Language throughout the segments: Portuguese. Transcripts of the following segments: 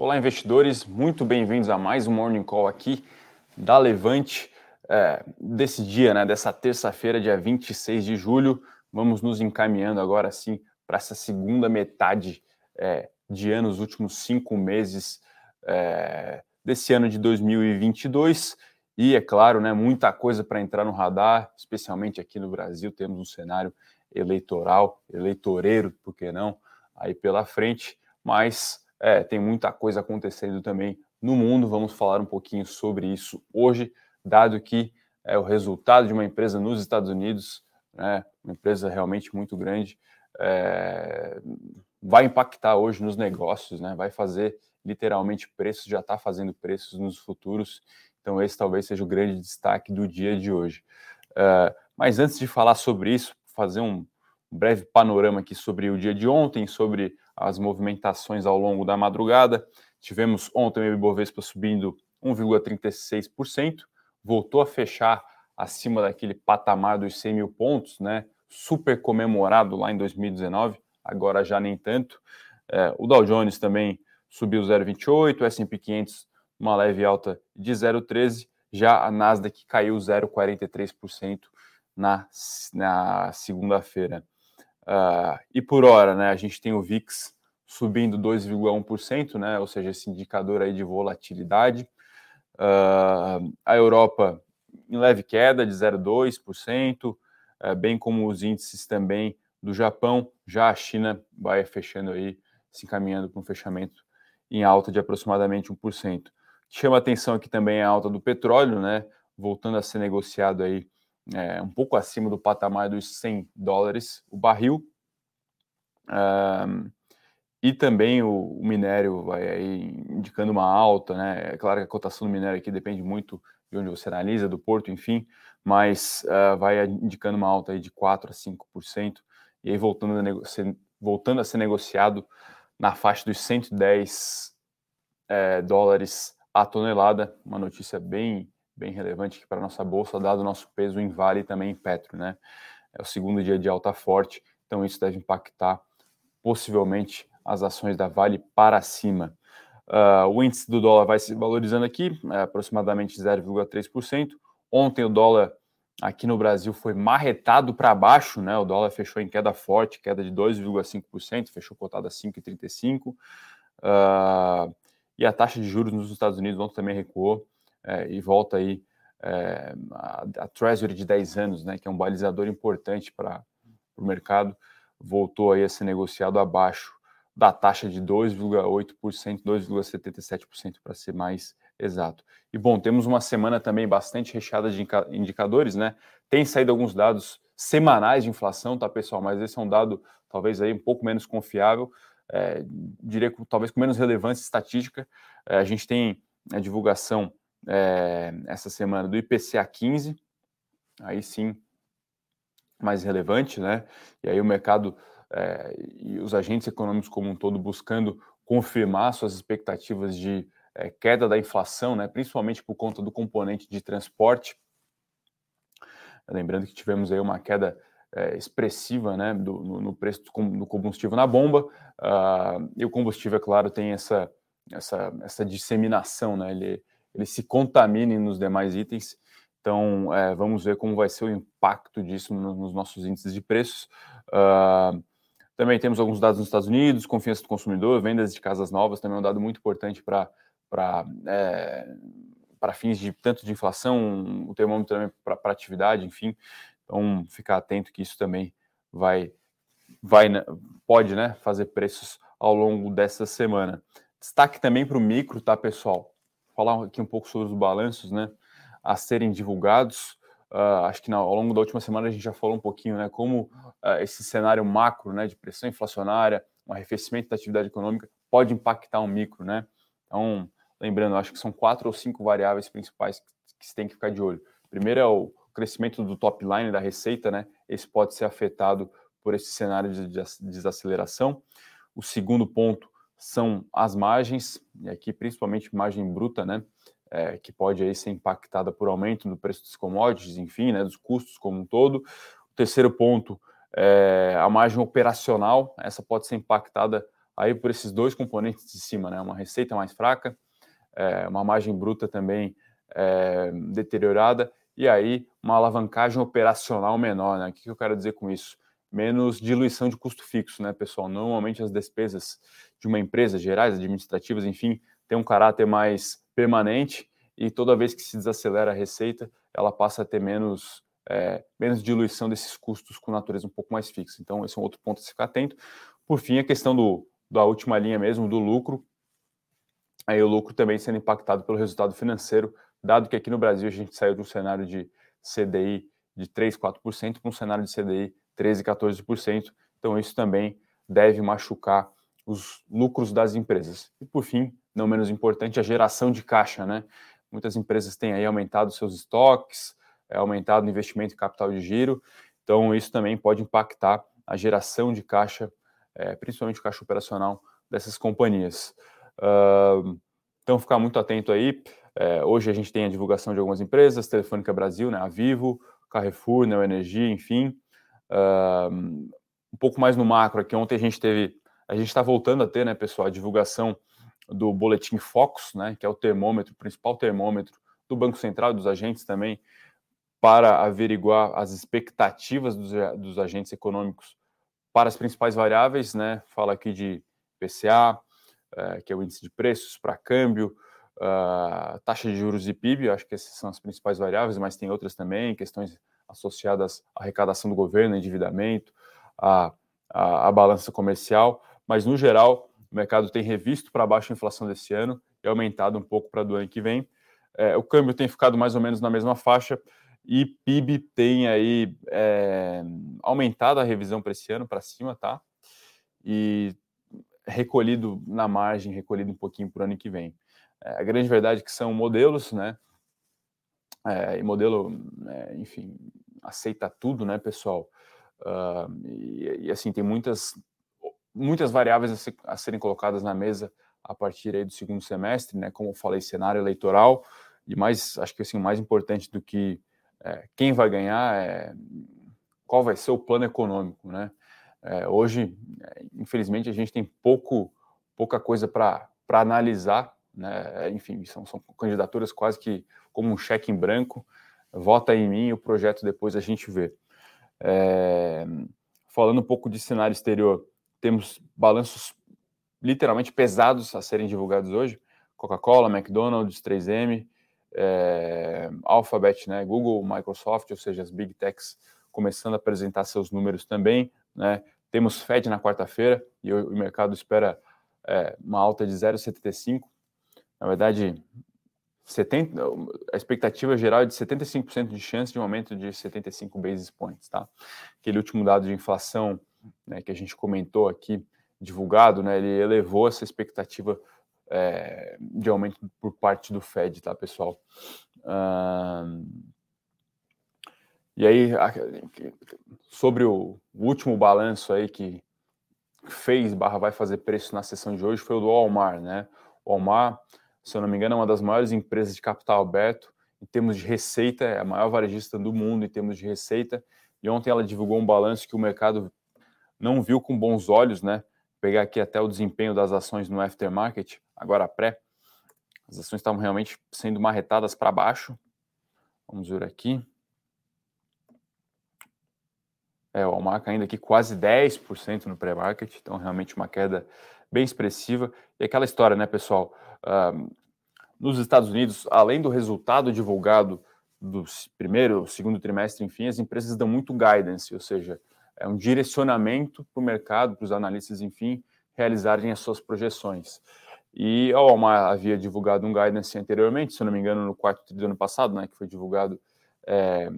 Olá, investidores, muito bem-vindos a mais um Morning Call aqui da Levante. É, desse dia, né, dessa terça-feira, dia 26 de julho, vamos nos encaminhando agora sim para essa segunda metade é, de ano, os últimos cinco meses é, desse ano de 2022. E é claro, né, muita coisa para entrar no radar, especialmente aqui no Brasil, temos um cenário eleitoral, eleitoreiro, por que não, aí pela frente, mas é, tem muita coisa acontecendo também no mundo. Vamos falar um pouquinho sobre isso hoje, dado que é o resultado de uma empresa nos Estados Unidos, né, uma empresa realmente muito grande, é, vai impactar hoje nos negócios, né, vai fazer literalmente preços, já está fazendo preços nos futuros. Então, esse talvez seja o grande destaque do dia de hoje. Uh, mas antes de falar sobre isso, fazer um breve panorama aqui sobre o dia de ontem, sobre as movimentações ao longo da madrugada. Tivemos ontem o Ibovespa subindo 1,36%, voltou a fechar acima daquele patamar dos 100 mil pontos, né? Super comemorado lá em 2019, agora já nem tanto. É, o Dow Jones também subiu 0,28, o S&P 500 uma leve alta de 0,13, já a Nasdaq caiu 0,43% na, na segunda-feira. Uh, e por hora, né, a gente tem o VIX subindo 2,1%, né, ou seja, esse indicador aí de volatilidade. Uh, a Europa em leve queda de 0,2%, uh, eh, bem como os índices também do Japão. Já a China vai fechando aí, se encaminhando para um fechamento em alta de aproximadamente 1%. Chama atenção aqui também a alta do petróleo, né, voltando a ser negociado aí é, um pouco acima do patamar dos 100 dólares o barril. Um, e também o, o, minério vai aí indicando uma alta, né? É claro que a cotação do minério aqui depende muito de onde você analisa, do porto, enfim, mas uh, vai indicando uma alta aí de 4 a 5%, e aí voltando a, ser, voltando a ser negociado na faixa dos 110 é, dólares a tonelada, uma notícia bem bem relevante para a nossa bolsa, dado o nosso peso em Vale e também em Petro, né? É o segundo dia de alta forte, então isso deve impactar possivelmente as ações da Vale para cima. Uh, o índice do dólar vai se valorizando aqui, é aproximadamente 0,3%. Ontem o dólar aqui no Brasil foi marretado para baixo, né? O dólar fechou em queda forte, queda de 2,5%, fechou cotado a 5,35%. Uh, e a taxa de juros nos Estados Unidos ontem também recuou é, e volta aí é, a, a, Treasury de 10 anos, né, que é um balizador importante para o mercado, voltou aí a ser negociado abaixo da taxa de 2,8%, 2,77% para ser mais exato. E bom, temos uma semana também bastante recheada de indicadores, né? Tem saído alguns dados semanais de inflação, tá, pessoal? Mas esse é um dado talvez aí um pouco menos confiável, é, diria talvez com menos relevância estatística. É, a gente tem a divulgação é, essa semana do IPCA 15, aí sim mais relevante, né? E aí o mercado é, e os agentes econômicos como um todo buscando confirmar suas expectativas de é, queda da inflação, né? Principalmente por conta do componente de transporte. Lembrando que tivemos aí uma queda é, expressiva, né? Do, no, no, preço do combustível na bomba. Uh, e o combustível, é claro, tem essa essa, essa disseminação, né? Ele ele se contamine nos demais itens. Então, é, vamos ver como vai ser o impacto disso no, nos nossos índices de preços. Uh, também temos alguns dados nos Estados Unidos, confiança do consumidor, vendas de casas novas, também é um dado muito importante para é, para fins de tanto de inflação, o termômetro também para atividade, enfim. Então, ficar atento que isso também vai, vai pode né, fazer preços ao longo dessa semana. Destaque também para o micro, tá, pessoal? Falar aqui um pouco sobre os balanços, né, a serem divulgados. Uh, acho que ao longo da última semana a gente já falou um pouquinho, né, como uh, esse cenário macro, né, de pressão inflacionária, um arrefecimento da atividade econômica pode impactar o um micro, né. Então, lembrando, acho que são quatro ou cinco variáveis principais que, que se tem que ficar de olho. Primeiro é o crescimento do top line da receita, né, esse pode ser afetado por esse cenário de desaceleração. O segundo ponto são as margens, e aqui principalmente margem bruta, né, é, que pode aí ser impactada por aumento no preço dos commodities, enfim, né, dos custos como um todo. O terceiro ponto é a margem operacional, essa pode ser impactada aí por esses dois componentes de cima, né? Uma receita mais fraca, é, uma margem bruta também é, deteriorada, e aí uma alavancagem operacional menor, né? O que eu quero dizer com isso? Menos diluição de custo fixo, né, pessoal? Normalmente as despesas de uma empresa, gerais, administrativas, enfim, têm um caráter mais permanente e toda vez que se desacelera a receita, ela passa a ter menos, é, menos diluição desses custos com natureza um pouco mais fixa. Então, esse é um outro ponto a se ficar atento. Por fim, a questão do, da última linha mesmo, do lucro. Aí o lucro também sendo impactado pelo resultado financeiro, dado que aqui no Brasil a gente saiu de um cenário de CDI de 3, 4% para um cenário de CDI 13, 14%. Então, isso também deve machucar os lucros das empresas. E por fim, não menos importante, a geração de caixa, né? Muitas empresas têm aí aumentado seus estoques, é, aumentado o investimento em capital de giro, então isso também pode impactar a geração de caixa, é, principalmente o caixa operacional dessas companhias. Então, ficar muito atento aí. É, hoje a gente tem a divulgação de algumas empresas, Telefônica Brasil, né, a Vivo, Carrefour, Neo Energia, enfim. Uh, um pouco mais no macro aqui, ontem a gente teve, a gente está voltando a ter, né, pessoal, a divulgação do boletim Focus, né, que é o termômetro, o principal termômetro do Banco Central, dos agentes também, para averiguar as expectativas dos, dos agentes econômicos para as principais variáveis, né? Fala aqui de PCA, é, que é o índice de preços para câmbio, uh, taxa de juros e PIB, acho que essas são as principais variáveis, mas tem outras também, questões associadas à arrecadação do governo, endividamento, à, à balança comercial, mas no geral o mercado tem revisto para baixo a inflação desse ano e aumentado um pouco para do ano que vem. É, o câmbio tem ficado mais ou menos na mesma faixa e PIB tem aí é, aumentado a revisão para esse ano para cima, tá? E recolhido na margem, recolhido um pouquinho para o ano que vem. É, a grande verdade é que são modelos, né? É, e modelo, é, enfim, aceita tudo, né, pessoal? Uh, e, e, assim, tem muitas muitas variáveis a, ser, a, serem colocadas na mesa a partir aí do segundo semestre, né? Como eu falei, cenário eleitoral e mais, acho que assim, mais importante do que é, quem vai ganhar é qual vai ser o plano econômico, né? É, hoje, é, infelizmente, a gente tem pouco, pouca coisa para analisar, né? Enfim, são, são candidaturas quase que como um cheque em branco. Vota em mim, o projeto depois a gente vê. É, falando um pouco de cenário exterior, temos balanços literalmente pesados a serem divulgados hoje. Coca-Cola, McDonald's, 3M, é, Alphabet, né, Google, Microsoft, ou seja, as Big Techs começando a apresentar seus números também. Né? Temos Fed na quarta-feira e o, mercado espera é, uma alta de 0,75. Na verdade, 70, a expectativa geral é de 75% de chance de um aumento de 75 basis points. Tá? Aquele último dado de inflação né, que a gente comentou aqui, divulgado, né, ele elevou essa expectativa é, de aumento por parte do Fed, tá, pessoal? e aí, sobre o, último balanço aí que fez barra vai fazer preço na sessão de hoje foi o do Walmart, né? O Walmart, se eu não me engano, é uma das maiores empresas de capital aberto em termos de receita, é a maior varejista do mundo em termos de receita. E ontem ela divulgou um balanço que o mercado não viu com bons olhos, né? pegar aqui até o desempenho das ações no aftermarket, agora pré. As ações estavam realmente sendo marretadas para baixo. Vamos ver aqui. É, o Almar ainda aqui quase 10% no pré-market, então realmente uma queda bem expressiva. E aquela história, né, pessoal? Nos Estados Unidos, além do resultado divulgado do primeiro, segundo trimestre, enfim, as empresas dão muito guidance, ou seja, é um direcionamento para o mercado, para os analistas, enfim, realizarem as suas projeções. E a Walmart havia divulgado um guidance anteriormente, se não me engano, no quarto do ano passado, né, que foi divulgado é,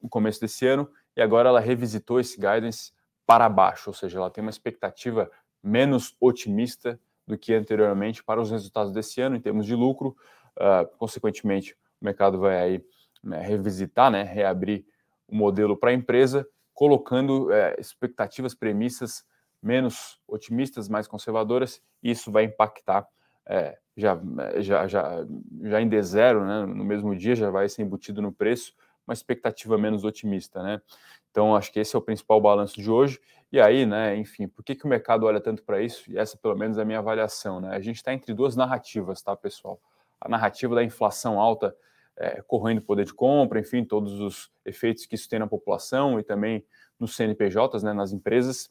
no começo desse ano, e agora ela revisitou esse guidance para baixo, ou seja, ela tem uma expectativa menos otimista do que anteriormente para os resultados desse ano em termos de lucro. Uh, consequentemente, o mercado vai aí né, revisitar, né, reabrir o modelo para a empresa colocando é, expectativas, premissas menos otimistas, mais conservadoras, e isso vai impactar é, já, já, já, já em D0, né, no mesmo dia, já vai ser embutido no preço, uma expectativa menos otimista, né? Então, acho que esse é o principal balanço de hoje. E aí, né, enfim, por que, que o mercado olha tanto para isso? E essa, pelo menos, é a minha avaliação, né? A gente está entre duas narrativas, tá, pessoal? A narrativa da inflação alta é, correndo poder de compra, enfim, todos os efeitos que isso tem na população e também nos CNPJs, né, nas empresas,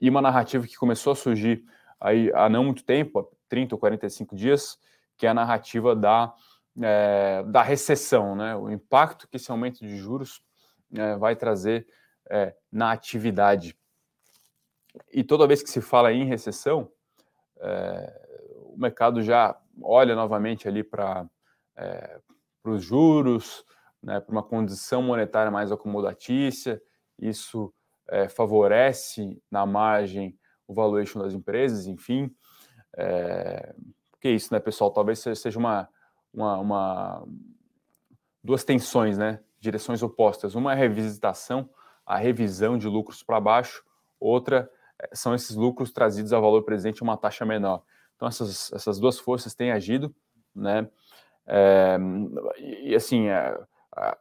e uma narrativa que começou a surgir aí há não muito tempo, há 30 ou 45 dias, que é a narrativa da, é, da recessão, né, o impacto que esse aumento de juros é, vai trazer é, na atividade. E toda vez que se fala em recessão, é, o mercado já olha novamente ali para os juros, né, para uma condição monetária mais acomodatícia, isso favorece na margem o valuation das empresas, enfim. Que é isso, né, pessoal? Talvez seja uma, uma, uma, duas tensões, né? Direções opostas. Uma é a revisitação, a revisão de lucros para baixo, outra é, são esses lucros trazidos a valor presente uma taxa menor. Então, essas, essas duas forças têm agido, né? É, e assim, é,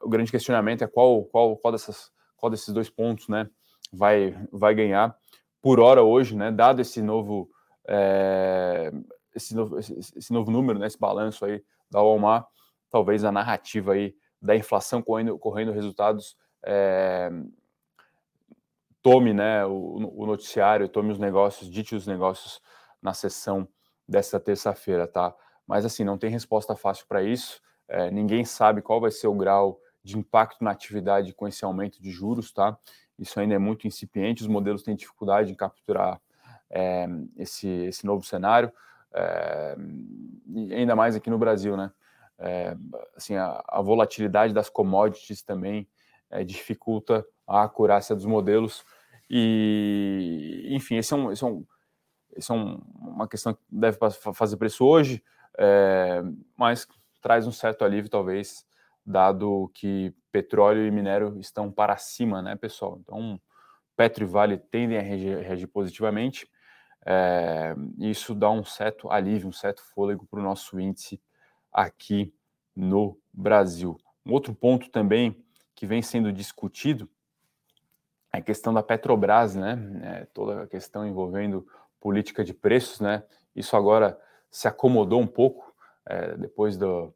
o grande questionamento é qual, qual, qual, dessas, qual desses dois pontos, né? vai, vai ganhar. Por hora hoje, né, dado esse novo, é, esse, novo esse, esse, novo número, né, esse balanço aí da Walmart, talvez a narrativa aí da inflação correndo, correndo resultados é, tome né, o, o, noticiário, tome os negócios, dite os negócios na sessão desta terça-feira, tá? Mas assim, não tem resposta fácil para isso. É, ninguém sabe qual vai ser o grau de impacto na atividade com esse aumento de juros, tá? Isso ainda é muito incipiente, os modelos têm dificuldade em capturar é, esse, esse novo cenário, é, ainda mais aqui no Brasil, né? É, assim, a, a, volatilidade das commodities também é, dificulta a acurácia dos modelos. E, enfim, esse é, um, esse é, um, esse é um, uma questão que deve fazer preço hoje, é, mas traz um certo alívio, talvez, dado que petróleo e minério estão para cima, né, pessoal? Então, Petro e Vale tendem a reagir, reagir positivamente. É, isso dá um certo alívio, um certo fôlego para o nosso índice aqui no Brasil. Um outro ponto também que vem sendo discutido é a questão da Petrobras, né? É, toda a questão envolvendo política de preços, né? Isso agora se acomodou um pouco é, depois do,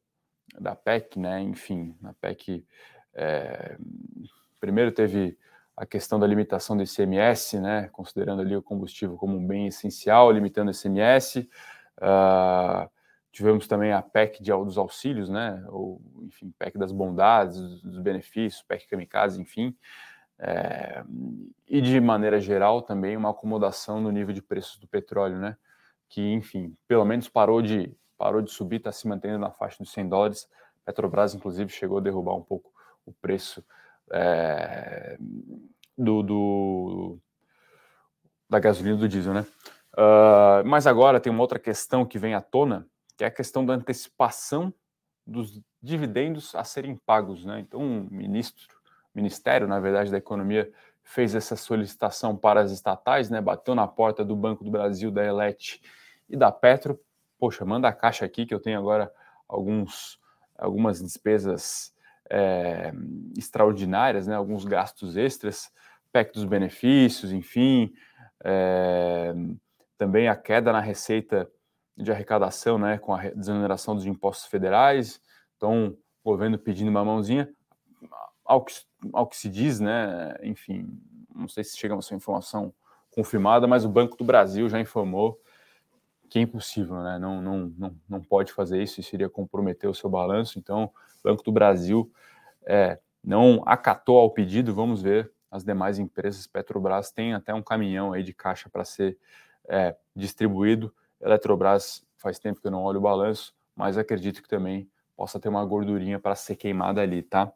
da PEC, né? Enfim, a PEC é, primeiro teve a questão da limitação do ICMS, né? Considerando ali o combustível como um bem essencial, limitando o ICMS. Uh, ah, tivemos também a PEC de, dos auxílios, né? Ou, enfim, PEC das bondades, dos benefícios, PEC kamikaze, enfim. É, e de maneira geral também uma acomodação no nível de preços do petróleo, né? Que, enfim, pelo menos parou de parou de subir, está se mantendo na faixa dos 100 dólares. Petrobras, inclusive, chegou a derrubar um pouco o preço é, do, do, da gasolina do diesel, né? Uh, mas agora tem uma outra questão que vem à tona, que é a questão da antecipação dos dividendos a serem pagos, né? Então, o ministro, Ministério, na verdade, da Economia fez essa solicitação para as estatais, né? Bateu na porta do Banco do Brasil, da Elet e da Petro poxa, manda a caixa aqui que eu tenho agora alguns, algumas despesas é, extraordinárias, né, alguns gastos extras, PEC dos benefícios, enfim, é, também a queda na receita de arrecadação, né, com a desoneração dos impostos federais, então o governo pedindo uma mãozinha, ao que, ao que se diz, né, enfim, não sei se chega a essa informação confirmada, mas o Banco do Brasil já informou que é impossível, né? Não, não, não, não pode fazer isso, isso iria comprometer o seu balanço. Então, o Banco do Brasil é, não acatou ao pedido. Vamos ver as demais empresas. Petrobras tem até um caminhão aí de caixa para ser é, distribuído. Eletrobras faz tempo que eu não olho o balanço, mas acredito que também possa ter uma gordurinha para ser queimada ali, tá?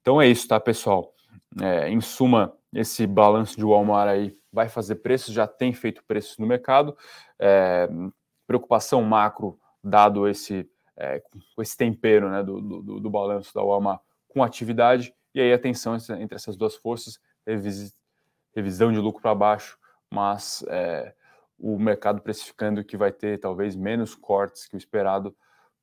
Então é isso, tá, pessoal? É, em suma, esse balanço de Walmart aí vai fazer preços, já tem feito preços no mercado. É, preocupação macro, dado esse, é, esse tempero né, do, do, do, balanço da Walmart com atividade, e aí a tensão entre essas duas forças, revis, revisão de lucro para baixo, mas é, o mercado precificando que vai ter talvez menos cortes que o esperado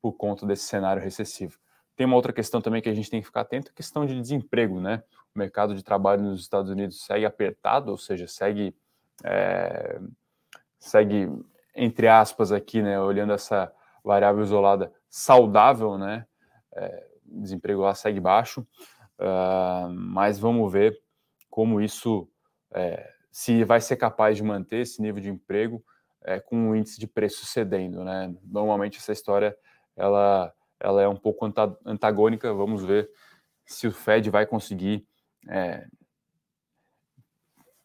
por conta desse cenário recessivo. Tem uma outra questão também que a gente tem que ficar atento, a questão de desemprego, né? O mercado de trabalho nos Estados Unidos segue apertado, ou seja, segue, é, segue entre aspas aqui, né? Olhando essa variável isolada, saudável, né? É, desemprego lá segue baixo, uh, mas vamos ver como isso, é, se vai ser capaz de manter esse nível de emprego é, com o índice de preço cedendo, né? Normalmente essa história ela, ela é um pouco antagônica. Vamos ver se o Fed vai conseguir é,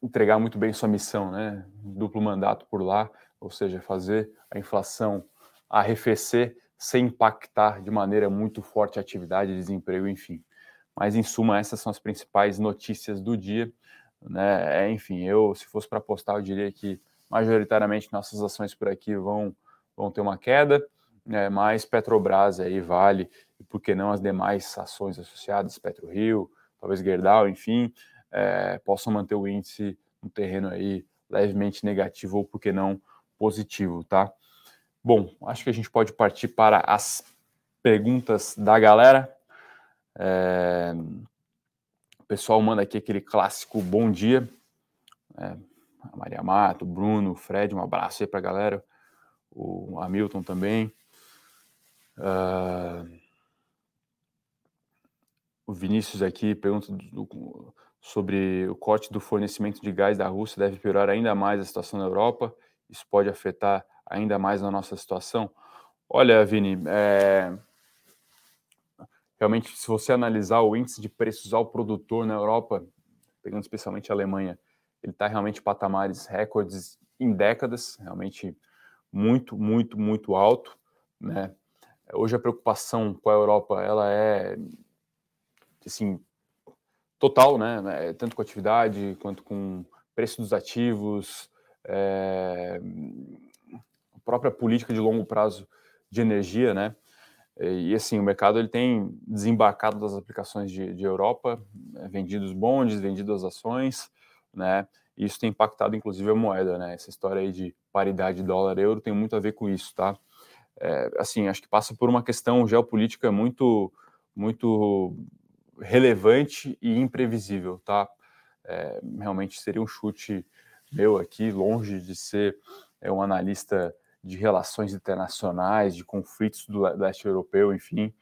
entregar muito bem sua missão, né? Duplo mandato por lá, ou seja, fazer a inflação arrefecer sem impactar de maneira muito forte a atividade, desemprego, enfim. Mas em suma, essas são as principais notícias do dia, né? É, enfim, eu se fosse para apostar, eu diria que majoritariamente nossas ações por aqui vão, vão ter uma queda, né, mas Petrobras aí vale, e por que não as demais ações associadas, PetroRio, talvez Gerdau, enfim, é, possam manter o índice no terreno aí levemente negativo ou por que não positivo, tá? Bom, acho que a gente pode partir para as perguntas da galera. É... O pessoal manda aqui aquele clássico bom dia. É, Maria Mato, Bruno, Fred, um abraço aí para a galera, o Hamilton também. Uh, o Vinícius aqui pergunta do, sobre o corte do fornecimento de gás da Rússia deve piorar ainda mais a situação na Europa. Isso pode afetar ainda mais a nossa situação. Olha, Vini, é... realmente, se você analisar o índice de preços ao produtor na Europa, pegando especialmente a Alemanha, ele está realmente em patamares recordes em décadas, realmente muito, muito, muito alto, né? Hoje a preocupação com a Europa, ela é, assim, total, né? Tanto com atividade quanto com preço dos ativos, é, a própria política de longo prazo de energia, né? E assim, o mercado ele tem desembarcado das aplicações de, de Europa, né? vendidos bondes, vendidas ações, né? E isso tem impactado inclusive a moeda, né? Essa história aí de paridade dólar-euro tem muito a ver com isso, tá? É, assim, acho que passa por uma questão geopolítica muito, muito relevante e imprevisível, tá? É, realmente seria um chute meu aqui, longe de ser é, um analista de relações internacionais, de conflitos do leste europeu, enfim,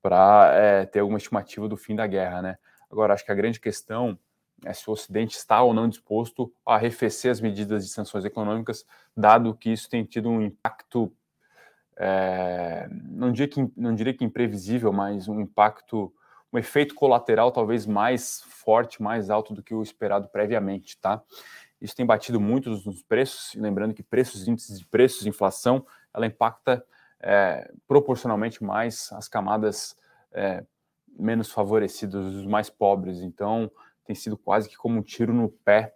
para é, ter alguma estimativa do fim da guerra, né? Agora, acho que a grande questão é, se o Ocidente está ou não disposto a arrefecer as medidas de sanções econômicas, dado que isso tem tido um impacto, é, não, diria que, não diria que imprevisível, mas um impacto, um efeito colateral talvez mais forte, mais alto do que o esperado previamente, tá? Isso tem batido muito nos preços, lembrando que preços, índices de preços, inflação, ela impacta é, proporcionalmente mais as camadas é, menos favorecidas, os mais pobres. Então, tem sido quase que como um tiro no pé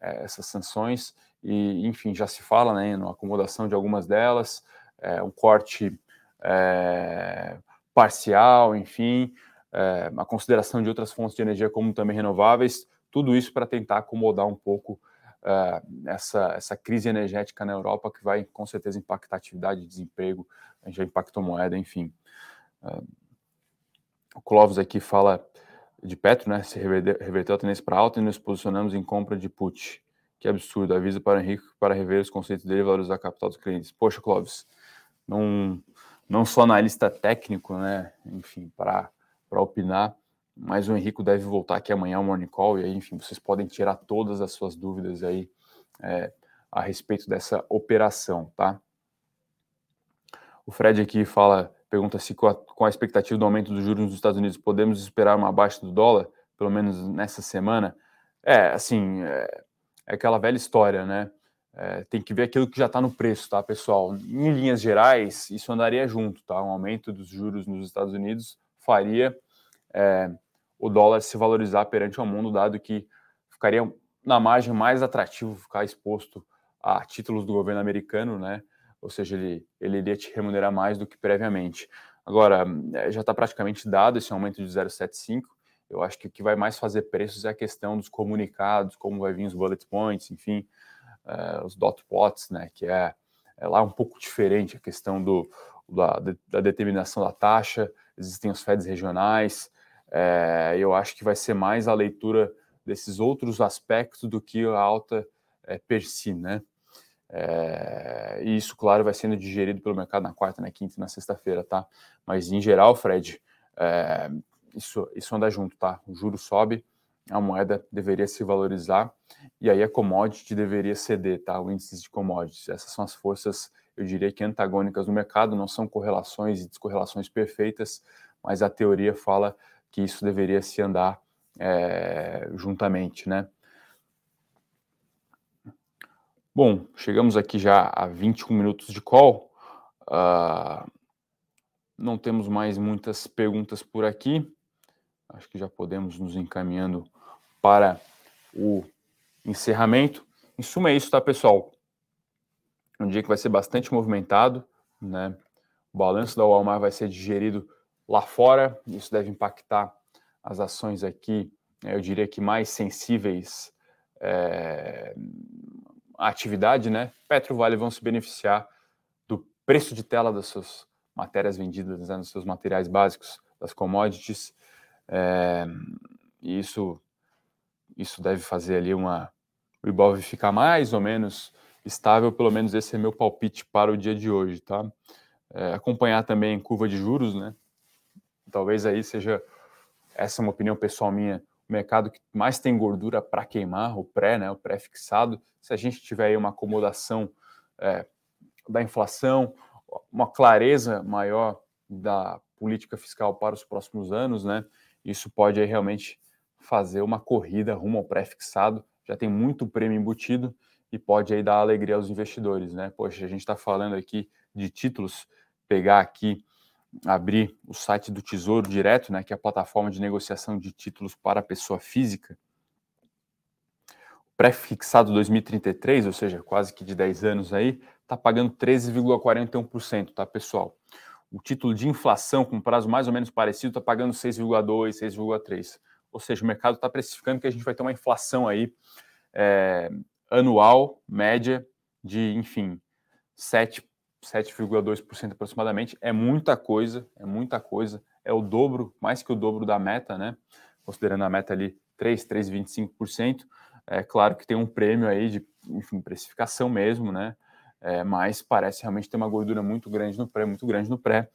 é, essas sanções e, enfim, já se fala né, na acomodação de algumas delas, é, um corte é, parcial, enfim, é, a consideração de outras fontes de energia como também renováveis, tudo isso para tentar acomodar um pouco é, essa, essa crise energética na Europa que vai com certeza impactar atividade de desemprego, já impactou moeda, enfim. É, o Clóvis aqui fala de Petro, né? Se reverteu a tendência para alta e nos posicionamos em compra de put. Que absurdo. Avisa para o Henrique para rever os conceitos dele e valorizar a capital dos clientes. Poxa, Clóvis, não, não sou analista técnico, né? Enfim, para opinar, mas o Henrique deve voltar aqui amanhã ao Morning Call e aí, enfim, vocês podem tirar todas as suas dúvidas aí é, a respeito dessa operação, tá? O Fred aqui fala pergunta se com a, com a, expectativa do aumento dos juros nos Estados Unidos podemos esperar uma baixa do dólar, pelo menos nessa semana. É, assim, é, é aquela velha história, né? É, tem que ver aquilo que já está no preço, tá, pessoal? Em linhas gerais, isso andaria junto, tá? Um aumento dos juros nos Estados Unidos faria é, o dólar se valorizar perante o mundo, dado que ficaria na margem mais atrativo ficar exposto a títulos do governo americano, né? ou seja, ele, ele iria te remunerar mais do que previamente. Agora, é, já está praticamente dado esse aumento de 0,75. Eu acho que o que vai mais fazer preços é a questão dos comunicados, como vai vir os bullet points, enfim, uh, os dot plots, né, que é, é, lá um pouco diferente a questão do, da, da determinação da taxa, existem os FEDs regionais. É, eu acho que vai ser mais a leitura desses outros aspectos do que a alta é, per si, né? É, e isso, claro, vai sendo digerido pelo mercado na quarta, na quinta e na sexta-feira, tá? Mas em geral, Fred, é, isso, isso anda junto, tá? O juro sobe, a moeda deveria se valorizar e aí a commodity deveria ceder, tá? O índice de commodities. Essas são as forças, eu diria que antagônicas no mercado, não são correlações e descorrelações perfeitas, mas a teoria fala que isso deveria se andar é, juntamente, né? Bom, chegamos aqui já a 21 minutos de call. Uh, não temos mais muitas perguntas por aqui. Acho que já podemos nos encaminhando para o encerramento. Em suma, é isso, tá, pessoal? Um dia que vai ser bastante movimentado, né? O balanço da Walmart vai ser digerido lá fora, isso deve impactar as ações aqui, né, eu diria que mais sensíveis é, à atividade, né? Petro Vale vão se beneficiar do preço de tela das suas matérias vendidas, né, dos seus materiais básicos, das commodities, é, e isso, isso deve fazer ali uma, o Ibov ficar mais ou menos estável, pelo menos esse é meu palpite para o dia de hoje, tá? É, acompanhar também curva de juros, né? Talvez aí seja, essa é uma opinião pessoal minha, o mercado que mais tem gordura para queimar, o pré, né, o pré-fixado. Se a gente tiver aí uma acomodação é, da inflação, uma clareza maior da política fiscal para os próximos anos, né, isso pode aí realmente fazer uma corrida rumo ao pré-fixado. Já tem muito prêmio embutido e pode aí dar alegria aos investidores, né? Poxa, a gente está falando aqui de títulos, pegar aqui abrir o site do Tesouro Direto, né, que é a plataforma de negociação de títulos para pessoa física, pré-fixado 2033, ou seja, quase que de 10 anos aí, está pagando 13,41%, tá, pessoal? O título de inflação com prazo mais ou menos parecido está pagando 6,2%, 6,3%. Ou seja, o mercado está precificando que a gente vai ter uma inflação aí é, anual, média, de, enfim, 7 7,2% aproximadamente, é muita coisa, é muita coisa, é o dobro, mais que o dobro da meta, né? Considerando a meta ali 3, 3,25%. É claro que tem um prêmio aí de, enfim, precificação mesmo, né? É, mas parece realmente ter uma gordura muito grande no pré, muito grande no pré.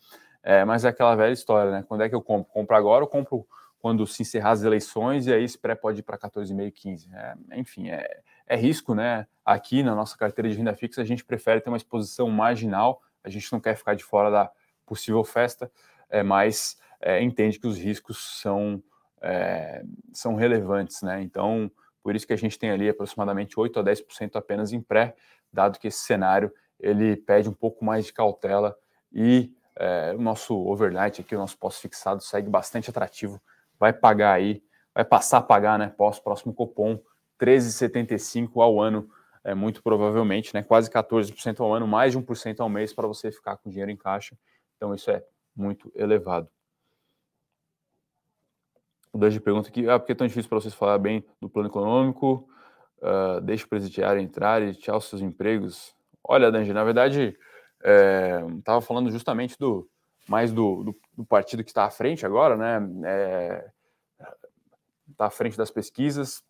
É, mas é aquela velha história, né? Quando é que eu compro? Compro agora ou compro quando se encerrar as eleições e aí esse pré pode ir para 14,5, 15? É, enfim, é, é risco, né? Aqui na nossa carteira de renda fixa, a gente prefere ter uma exposição marginal, a gente não quer ficar de fora da possível festa, é, mas é, entende que os riscos são, é, são relevantes, né? Então, por isso que a gente tem ali aproximadamente 8 a 10% apenas em pré, dado que esse cenário ele pede um pouco mais de cautela e é, o nosso overnight aqui, o nosso pós-fixado segue bastante atrativo, vai pagar aí, vai passar a pagar, né, pós-próximo cupom 13,75 ao ano, é, muito provavelmente, né? Quase 14% ao ano, mais de 1% ao mês para você ficar com dinheiro em caixa. Então, isso é muito elevado. O Dante pergunta aqui, ah, por que é tão difícil para vocês falar bem do plano econômico? Uh, deixa o presidiário entrar e tchau seus empregos. Olha, Danji, na verdade, estava é, falando justamente do mais do, do, do, partido que está à frente agora, né? Está é, tá à frente das pesquisas,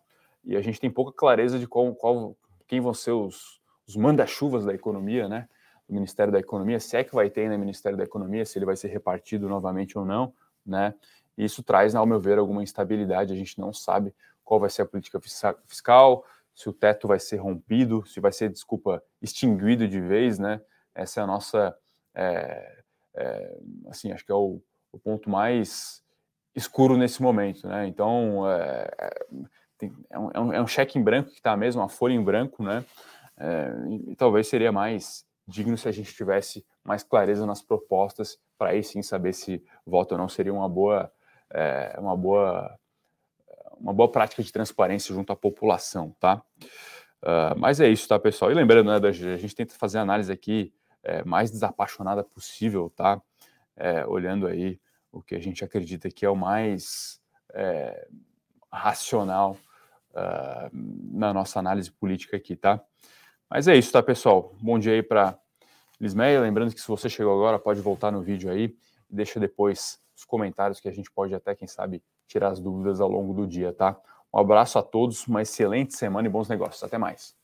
e a gente tem pouca clareza de qual, qual quem vão ser os, os manda-chuvas da economia, né? Do Ministério da Economia, se é que vai ter no né, Ministério da Economia, se ele vai ser repartido novamente ou não, né? Isso traz, ao meu ver, alguma instabilidade. A gente não sabe qual vai ser a política fiscal, se o teto vai ser rompido, se vai ser, desculpa, extinguido de vez, né? Essa é a nossa, é, é, assim, acho que é o, o, ponto mais escuro nesse momento, né? Então, é, é tem, é, um, é, um, é um cheque em branco que está mesmo, uma folha em branco, né? É, e, e, talvez seria mais digno se a gente tivesse mais clareza nas propostas para aí sim saber se voto ou não seria uma boa, uma boa, uma boa prática de transparência junto à população, tá? Uh, mas é isso, tá, pessoal? E lembrando, né, a gente tenta fazer análise aqui é, mais desapaixonada possível, tá? É, olhando aí o que a gente acredita que é o mais é, racional uh, na nossa análise política aqui, tá? Mas é isso, tá, pessoal? Bom dia aí para Lismeia. Lembrando que se você chegou agora, pode voltar no vídeo aí e deixa depois os comentários que a gente pode até, quem sabe, tirar as dúvidas ao longo do dia, tá? Um abraço a todos, uma excelente semana e bons negócios. Até mais.